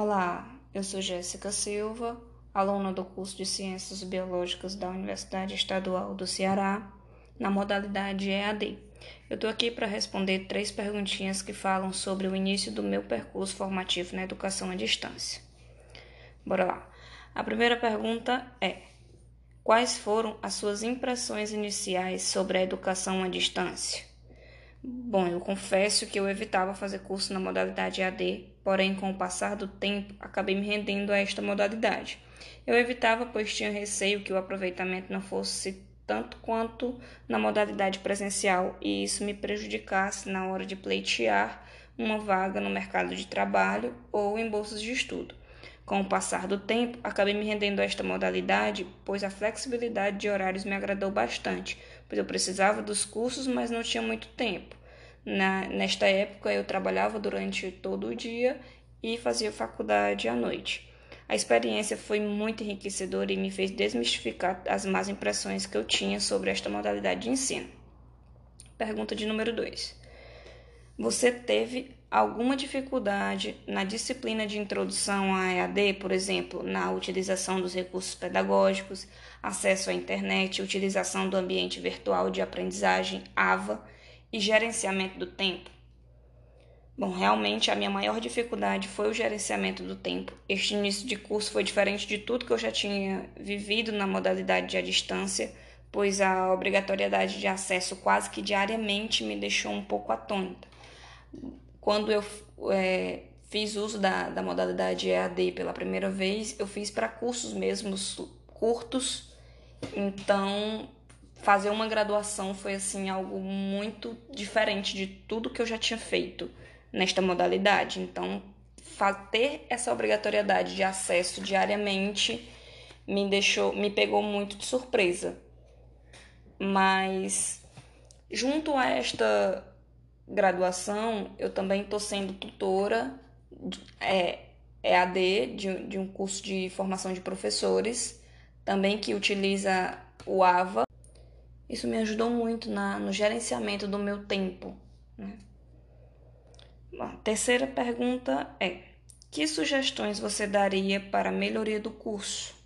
Olá, eu sou Jéssica Silva, aluna do curso de Ciências Biológicas da Universidade Estadual do Ceará, na modalidade EAD. Eu estou aqui para responder três perguntinhas que falam sobre o início do meu percurso formativo na educação à distância. Bora lá. A primeira pergunta é: Quais foram as suas impressões iniciais sobre a educação à distância? Bom, eu confesso que eu evitava fazer curso na modalidade AD, porém, com o passar do tempo, acabei me rendendo a esta modalidade. Eu evitava, pois tinha receio que o aproveitamento não fosse tanto quanto na modalidade presencial e isso me prejudicasse na hora de pleitear uma vaga no mercado de trabalho ou em bolsas de estudo. Com o passar do tempo, acabei me rendendo a esta modalidade, pois a flexibilidade de horários me agradou bastante, pois eu precisava dos cursos, mas não tinha muito tempo. Na, nesta época, eu trabalhava durante todo o dia e fazia faculdade à noite. A experiência foi muito enriquecedora e me fez desmistificar as más impressões que eu tinha sobre esta modalidade de ensino. Pergunta de número 2. Você teve alguma dificuldade na disciplina de introdução à EAD, por exemplo, na utilização dos recursos pedagógicos, acesso à internet, utilização do ambiente virtual de aprendizagem, AVA e gerenciamento do tempo? Bom, realmente a minha maior dificuldade foi o gerenciamento do tempo. Este início de curso foi diferente de tudo que eu já tinha vivido na modalidade à distância, pois a obrigatoriedade de acesso quase que diariamente me deixou um pouco atônita quando eu é, fiz uso da, da modalidade EAD pela primeira vez, eu fiz para cursos mesmos curtos, então fazer uma graduação foi assim algo muito diferente de tudo que eu já tinha feito nesta modalidade. Então, ter essa obrigatoriedade de acesso diariamente me deixou, me pegou muito de surpresa. Mas junto a esta graduação, eu também estou sendo tutora é, EAD de, de um curso de formação de professores, também que utiliza o AVA. Isso me ajudou muito na, no gerenciamento do meu tempo. Né? Bom, terceira pergunta é: que sugestões você daria para a melhoria do curso?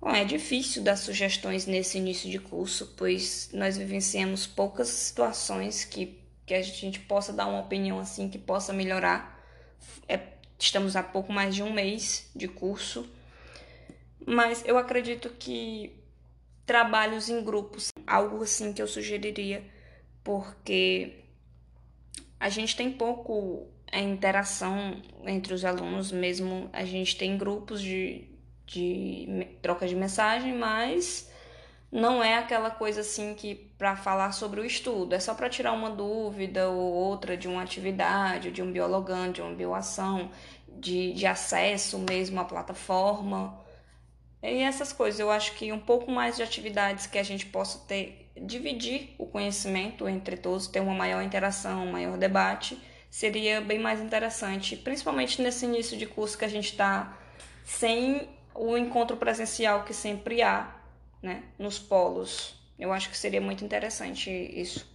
Bom, é difícil dar sugestões nesse início de curso, pois nós vivenciamos poucas situações que, que a gente possa dar uma opinião assim que possa melhorar. É, estamos há pouco mais de um mês de curso, mas eu acredito que trabalhos em grupos, algo assim que eu sugeriria, porque a gente tem pouco a interação entre os alunos, mesmo. A gente tem grupos de de troca de mensagem, mas não é aquela coisa assim que para falar sobre o estudo, é só para tirar uma dúvida ou outra de uma atividade, de um biologando, de uma bioação, de, de acesso mesmo à plataforma. E essas coisas, eu acho que um pouco mais de atividades que a gente possa ter, dividir o conhecimento entre todos, ter uma maior interação, um maior debate, seria bem mais interessante, principalmente nesse início de curso que a gente está sem o encontro presencial que sempre há né, nos polos. Eu acho que seria muito interessante isso.